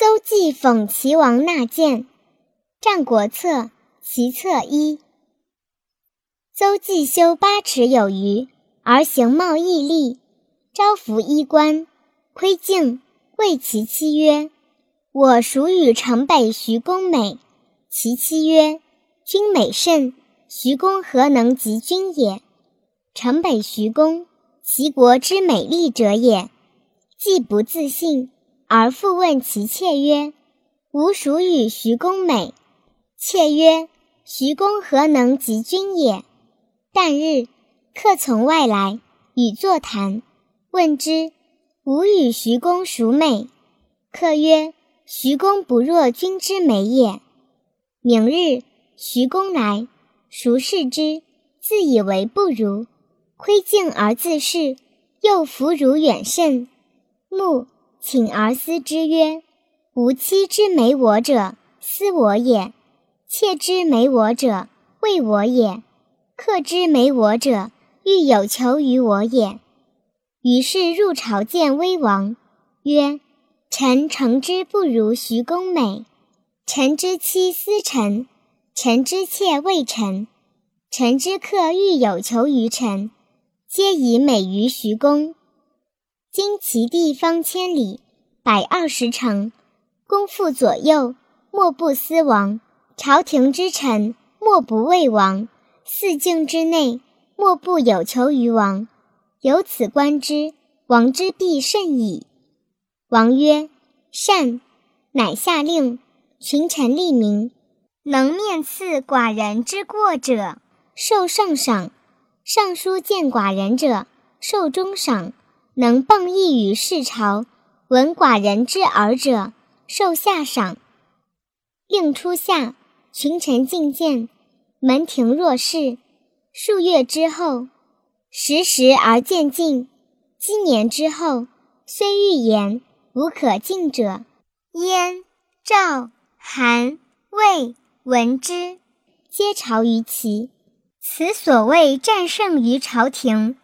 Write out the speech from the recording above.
邹忌讽齐王纳谏，《战国策·齐策一》。邹忌修八尺有余，而形貌毅力，招服衣冠，窥镜，谓其妻曰：“我孰与城北徐公美？”其妻曰：“君美甚，徐公何能及君也？”城北徐公，齐国之美丽者也。既不自信。而复问其妾曰：“吾孰与徐公美？”妾曰：“徐公何能及君也？”旦日，客从外来，与坐谈，问之：“吾与徐公孰美？”客曰：“徐公不若君之美也。”明日，徐公来，孰视之，自以为不如，窥镜而自视，又弗如远甚。目。请而思之曰：“吾妻之美我者，思我也；妾之美我者，为我也；客之美我者，欲有求于我也。”于是入朝见威王，曰：“臣诚之不如徐公美。臣之妻思臣，臣之妾畏臣，臣之客欲有求于臣，皆以美于徐公。”今其地方千里，百二十城，公妇左右，莫不思王；朝廷之臣，莫不畏王；四境之内，莫不有求于王。由此观之，王之必甚矣。王曰：“善。”乃下令，群臣立名，能面刺寡人之过者，受上赏；上书见寡人者，受中赏。能迸异于世朝，闻寡人之耳者，受下赏。令初夏，群臣进谏，门庭若市。数月之后，时时而渐进。积年之后，虽欲言，无可进者。燕、赵、韩、魏闻之，皆朝于齐。此所谓战胜于朝廷。